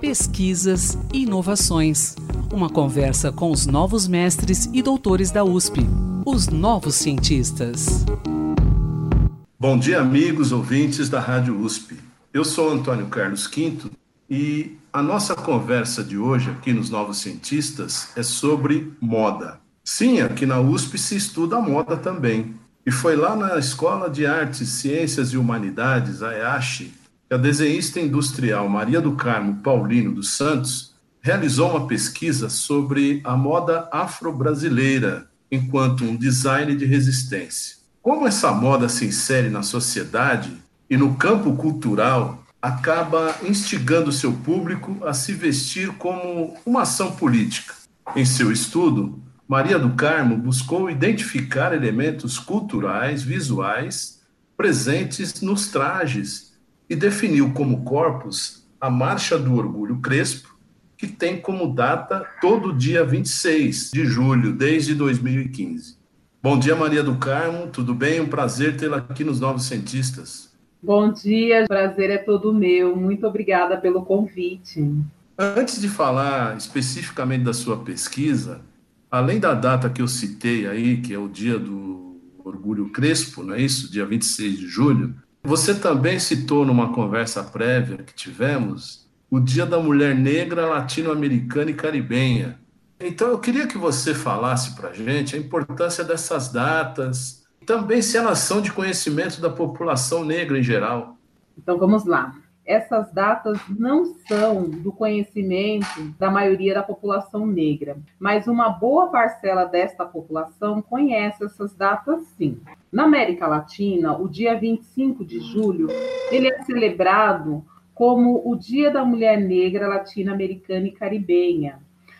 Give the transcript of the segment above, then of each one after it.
Pesquisas e inovações. Uma conversa com os novos mestres e doutores da USP, os novos cientistas. Bom dia, amigos ouvintes da Rádio USP. Eu sou Antônio Carlos Quinto e a nossa conversa de hoje aqui nos Novos Cientistas é sobre moda. Sim, aqui na USP se estuda moda também. E foi lá na Escola de Artes, Ciências e Humanidades, a EASH, que a desenhista industrial Maria do Carmo Paulino dos Santos realizou uma pesquisa sobre a moda afro-brasileira enquanto um design de resistência. Como essa moda se insere na sociedade e no campo cultural, acaba instigando seu público a se vestir como uma ação política. Em seu estudo, Maria do Carmo buscou identificar elementos culturais, visuais, presentes nos trajes e definiu como corpus a Marcha do Orgulho Crespo, que tem como data todo dia 26 de julho, desde 2015. Bom dia, Maria do Carmo, tudo bem? Um prazer tê-la aqui nos Novos Cientistas. Bom dia, prazer é todo meu. Muito obrigada pelo convite. Antes de falar especificamente da sua pesquisa, além da data que eu citei aí, que é o dia do Orgulho Crespo, não é isso? Dia 26 de julho, você também citou numa conversa prévia que tivemos o Dia da Mulher Negra Latino-Americana e Caribenha. Então eu queria que você falasse para a gente a importância dessas datas, também se elas são de conhecimento da população negra em geral. Então vamos lá. Essas datas não são do conhecimento da maioria da população negra, mas uma boa parcela desta população conhece essas datas sim. Na América Latina, o dia 25 de julho, ele é celebrado como o Dia da Mulher Negra Latino-Americana e Caribenha,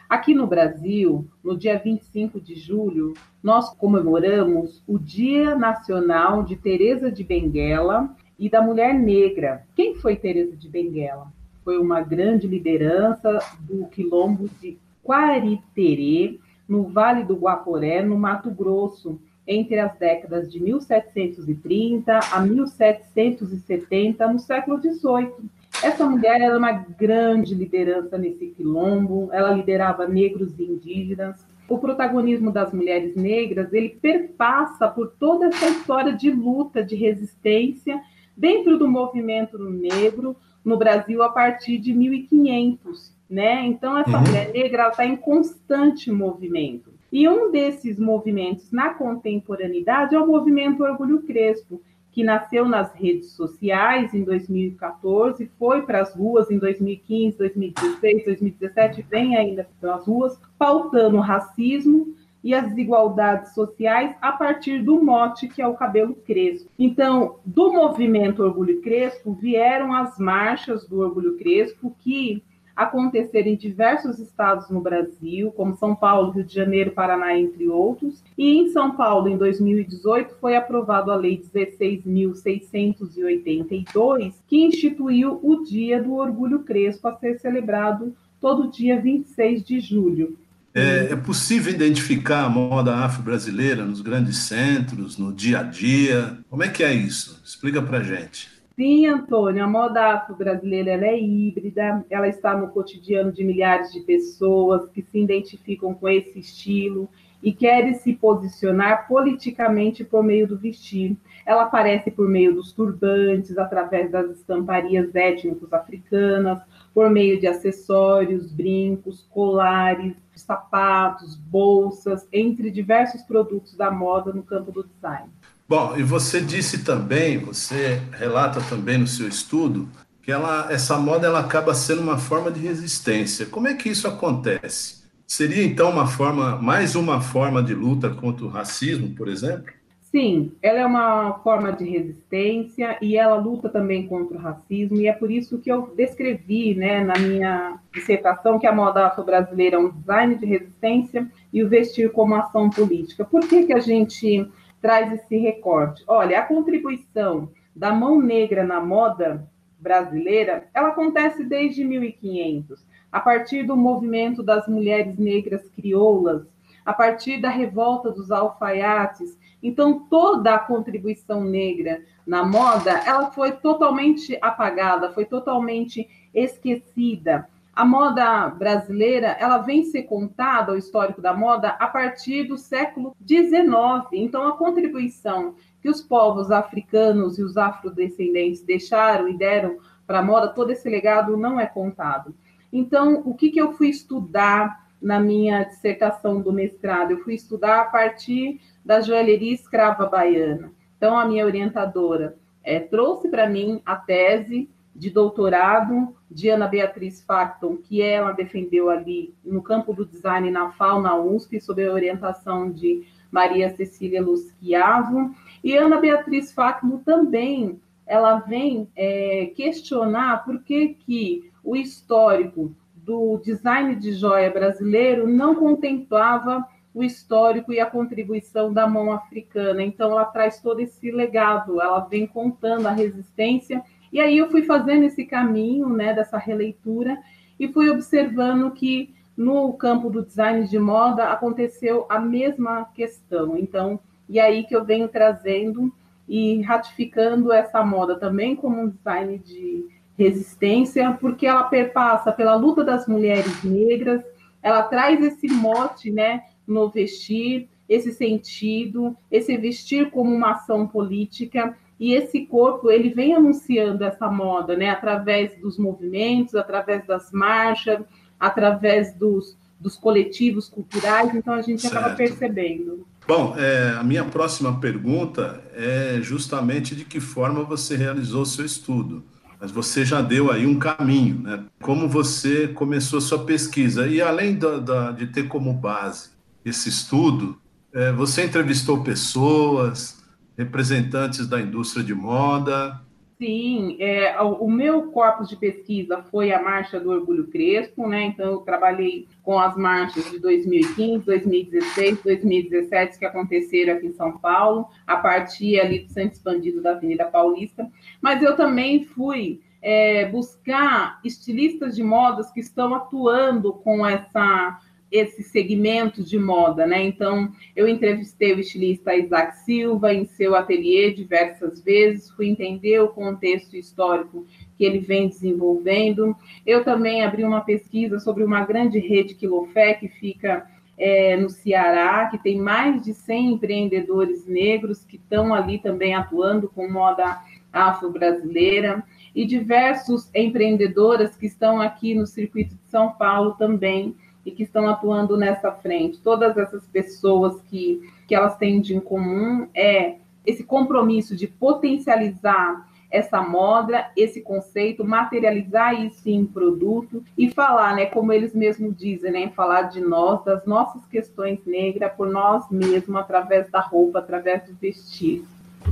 Aqui no Brasil, no dia 25 de julho, nós comemoramos o Dia Nacional de Teresa de Benguela e da Mulher Negra. Quem foi Teresa de Benguela? Foi uma grande liderança do quilombo de Quariterê, no Vale do Guaporé, no Mato Grosso, entre as décadas de 1730 a 1770, no século XVIII. Essa mulher era uma grande liderança nesse quilombo, ela liderava negros e indígenas. O protagonismo das mulheres negras, ele perpassa por toda essa história de luta, de resistência dentro do movimento negro no Brasil a partir de 1500, né? Então essa uhum. mulher negra está em constante movimento. E um desses movimentos na contemporaneidade é o movimento Orgulho Crespo, que nasceu nas redes sociais em 2014, foi para as ruas em 2015, 2016, 2017, vem ainda para as ruas, pautando o racismo e as desigualdades sociais a partir do mote que é o cabelo crespo. Então, do movimento Orgulho Crespo vieram as marchas do Orgulho Crespo que acontecer em diversos estados no Brasil, como São Paulo, Rio de Janeiro, Paraná, entre outros. E em São Paulo, em 2018, foi aprovado a Lei 16.682, que instituiu o Dia do Orgulho Crespo a ser celebrado todo dia 26 de julho. É, é possível identificar a moda afro-brasileira nos grandes centros, no dia a dia? Como é que é isso? Explica para gente. Sim, Antônio, a moda afro-brasileira é híbrida, ela está no cotidiano de milhares de pessoas que se identificam com esse estilo e querem se posicionar politicamente por meio do vestir. Ela aparece por meio dos turbantes, através das estamparias étnicos africanas, por meio de acessórios, brincos, colares, sapatos, bolsas, entre diversos produtos da moda no campo do design. Bom, e você disse também, você relata também no seu estudo, que ela, essa moda ela acaba sendo uma forma de resistência. Como é que isso acontece? Seria então uma forma, mais uma forma de luta contra o racismo, por exemplo? Sim, ela é uma forma de resistência e ela luta também contra o racismo, e é por isso que eu descrevi né, na minha dissertação que a moda afro-brasileira é um design de resistência e o vestir como ação política. Por que, que a gente traz esse recorte. Olha, a contribuição da mão negra na moda brasileira, ela acontece desde 1500, a partir do movimento das mulheres negras crioulas, a partir da revolta dos alfaiates. Então, toda a contribuição negra na moda, ela foi totalmente apagada, foi totalmente esquecida. A moda brasileira, ela vem ser contada, o histórico da moda, a partir do século XIX. Então, a contribuição que os povos africanos e os afrodescendentes deixaram e deram para a moda, todo esse legado não é contado. Então, o que, que eu fui estudar na minha dissertação do mestrado? Eu fui estudar a partir da joalheria escrava baiana. Então, a minha orientadora é, trouxe para mim a tese de doutorado de Ana Beatriz Facton, que ela defendeu ali no campo do design na FAO, na USP, sob a orientação de Maria Cecília Lusquiavo. E Ana Beatriz Facton também ela vem é, questionar por que, que o histórico do design de joia brasileiro não contemplava o histórico e a contribuição da mão africana. Então, ela traz todo esse legado, ela vem contando a resistência. E aí eu fui fazendo esse caminho, né, dessa releitura e fui observando que no campo do design de moda aconteceu a mesma questão. Então, e aí que eu venho trazendo e ratificando essa moda também como um design de resistência, porque ela perpassa pela luta das mulheres negras, ela traz esse mote, né, no vestir, esse sentido, esse vestir como uma ação política, e esse corpo ele vem anunciando essa moda, né, através dos movimentos, através das marchas, através dos, dos coletivos culturais, então a gente certo. acaba percebendo. Bom, é, a minha próxima pergunta é justamente de que forma você realizou seu estudo. Mas você já deu aí um caminho, né? Como você começou sua pesquisa. E além da, da, de ter como base esse estudo, é, você entrevistou pessoas, representantes da indústria de moda. Sim, é, o meu corpus de pesquisa foi a Marcha do Orgulho Crespo, né? Então, eu trabalhei com as marchas de 2015, 2016, 2017 que aconteceram aqui em São Paulo, a partir ali do centro expandido da Avenida Paulista. Mas eu também fui é, buscar estilistas de modas que estão atuando com essa esse segmento de moda, né? Então, eu entrevistei o estilista Isaac Silva em seu ateliê diversas vezes, fui entender o contexto histórico que ele vem desenvolvendo. Eu também abri uma pesquisa sobre uma grande rede quilofé que fica é, no Ceará, que tem mais de 100 empreendedores negros que estão ali também atuando com moda afro-brasileira e diversos empreendedoras que estão aqui no circuito de São Paulo também e que estão atuando nessa frente. Todas essas pessoas que, que elas têm de em comum é esse compromisso de potencializar essa moda, esse conceito, materializar isso em produto e falar, né, como eles mesmos dizem, né, falar de nós, das nossas questões negras por nós mesmos, através da roupa, através do vestir.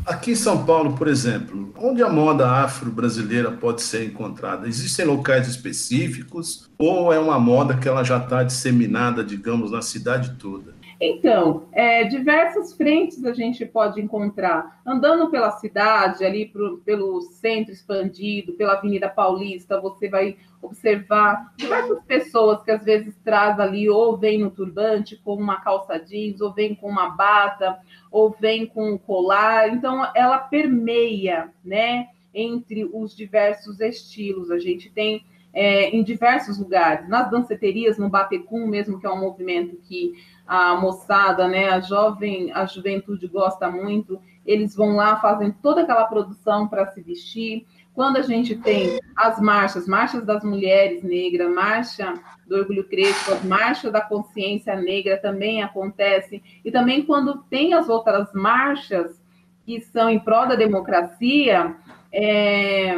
Aqui em São Paulo, por exemplo, onde a moda afro-brasileira pode ser encontrada? Existem locais específicos ou é uma moda que ela já está disseminada, digamos, na cidade toda? Então, é, diversas frentes a gente pode encontrar. Andando pela cidade, ali pro, pelo centro expandido, pela Avenida Paulista, você vai observar diversas pessoas que às vezes traz ali, ou vem no turbante com uma calça jeans, ou vem com uma bata, ou vem com um colar. Então, ela permeia, né, entre os diversos estilos. A gente tem é, em diversos lugares, nas danceterias, no Batecum mesmo, que é um movimento que a moçada, né, a jovem, a juventude gosta muito, eles vão lá, fazem toda aquela produção para se vestir. Quando a gente tem as marchas, marchas das mulheres negras, marcha do orgulho crespo, as marchas da consciência negra também acontecem, e também quando tem as outras marchas que são em prol da democracia, é,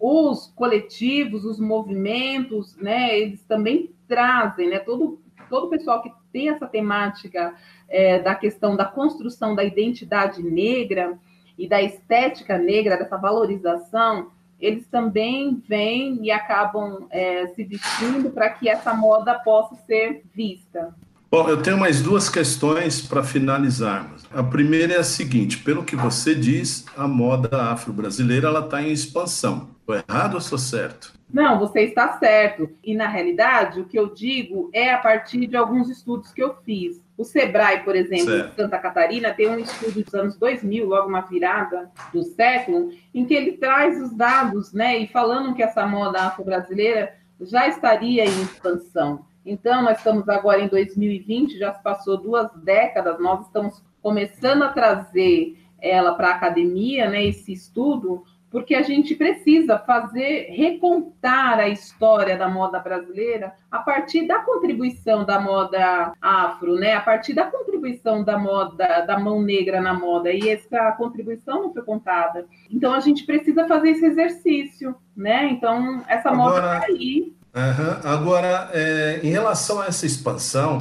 os coletivos, os movimentos, né, eles também trazem, né, todo, todo o pessoal que tem essa temática é, da questão da construção da identidade negra e da estética negra, dessa valorização, eles também vêm e acabam é, se vestindo para que essa moda possa ser vista. Bom, eu tenho mais duas questões para finalizarmos. A primeira é a seguinte: pelo que você diz, a moda afro-brasileira ela está em expansão. Estou errado ou estou certo? Não, você está certo. E na realidade, o que eu digo é a partir de alguns estudos que eu fiz. O Sebrae, por exemplo, certo. de Santa Catarina, tem um estudo dos anos 2000, logo uma virada do século, em que ele traz os dados, né, e falando que essa moda afro-brasileira já estaria em expansão. Então, nós estamos agora em 2020, já se passou duas décadas, nós estamos começando a trazer ela para a academia, né, esse estudo, porque a gente precisa fazer, recontar a história da moda brasileira a partir da contribuição da moda afro, né? A partir da contribuição da moda, da mão negra na moda. E essa contribuição não foi contada. Então a gente precisa fazer esse exercício, né? Então essa Agora... moda está aí. Uhum. Agora, é, em relação a essa expansão,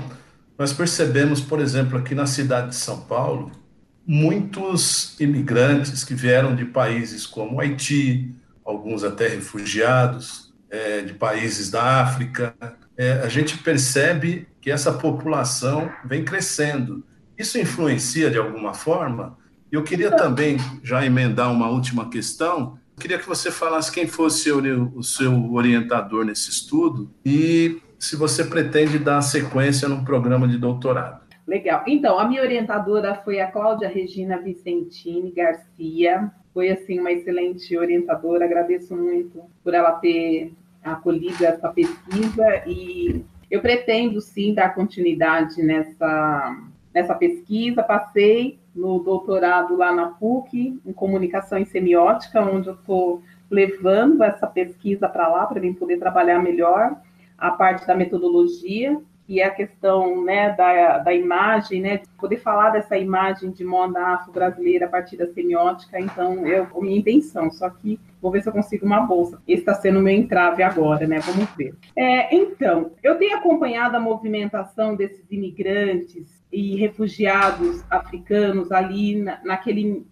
nós percebemos, por exemplo, aqui na cidade de São Paulo, muitos imigrantes que vieram de países como Haiti, alguns até refugiados, é, de países da África. É, a gente percebe que essa população vem crescendo. Isso influencia de alguma forma? Eu queria também já emendar uma última questão Queria que você falasse quem fosse o seu orientador nesse estudo e se você pretende dar sequência num programa de doutorado. Legal. Então, a minha orientadora foi a Cláudia Regina Vicentini Garcia. Foi, assim, uma excelente orientadora. Agradeço muito por ela ter acolhido essa pesquisa e eu pretendo, sim, dar continuidade nessa, nessa pesquisa. Passei no doutorado lá na PUC, em comunicação e semiótica, onde eu estou levando essa pesquisa para lá, para mim poder trabalhar melhor a parte da metodologia, que é a questão né, da, da imagem, né, poder falar dessa imagem de moda afro-brasileira a partir da semiótica, então, eu, a minha intenção, só que vou ver se eu consigo uma bolsa. Esse está sendo o meu entrave agora, né, vamos ver. É, então, eu tenho acompanhado a movimentação desses imigrantes e refugiados africanos ali na, naquele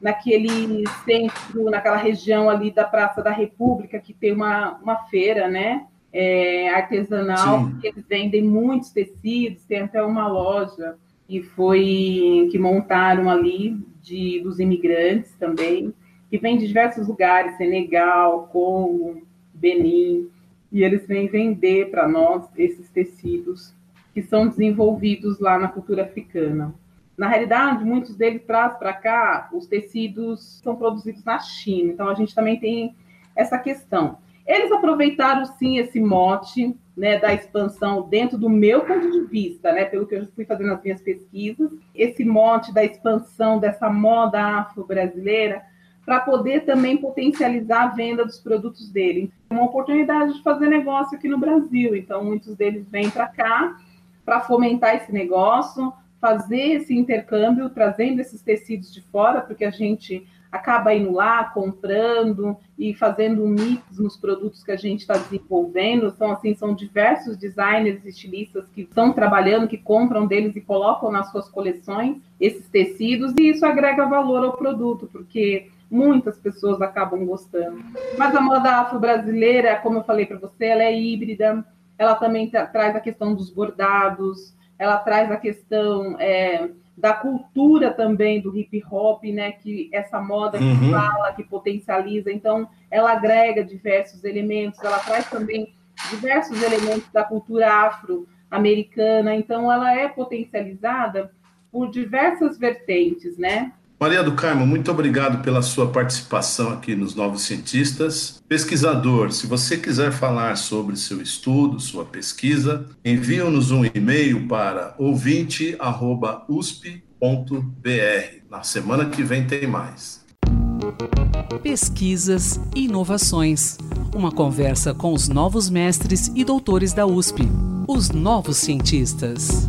naquele centro, naquela região ali da Praça da República, que tem uma, uma feira, né? É, artesanal, Sim. que eles vendem muitos tecidos, tem até uma loja que foi que montaram ali de dos imigrantes também, que vem de diversos lugares, Senegal, Congo, Benin, e eles vêm vender para nós esses tecidos que são desenvolvidos lá na cultura africana. Na realidade, muitos deles trazem para cá os tecidos são produzidos na China, então a gente também tem essa questão. Eles aproveitaram sim esse mote né, da expansão dentro do meu ponto de vista, né, pelo que eu fui fazendo as minhas pesquisas, esse mote da expansão dessa moda afro-brasileira para poder também potencializar a venda dos produtos dele. Uma oportunidade de fazer negócio aqui no Brasil, então muitos deles vêm para cá para fomentar esse negócio, fazer esse intercâmbio, trazendo esses tecidos de fora, porque a gente acaba indo lá, comprando e fazendo um mix nos produtos que a gente está desenvolvendo. São assim, são diversos designers e estilistas que estão trabalhando, que compram deles e colocam nas suas coleções esses tecidos, e isso agrega valor ao produto, porque muitas pessoas acabam gostando. Mas a moda afro-brasileira, como eu falei para você, ela é híbrida, ela também tra traz a questão dos bordados, ela traz a questão é, da cultura também do hip hop, né? Que essa moda que uhum. fala, que potencializa, então ela agrega diversos elementos, ela traz também diversos elementos da cultura afro-americana, então ela é potencializada por diversas vertentes, né? Maria do Carmo, muito obrigado pela sua participação aqui nos Novos Cientistas. Pesquisador, se você quiser falar sobre seu estudo, sua pesquisa, envie-nos um e-mail para ouvinte.usp.br. Na semana que vem tem mais. Pesquisas e inovações. Uma conversa com os novos mestres e doutores da USP, os novos cientistas.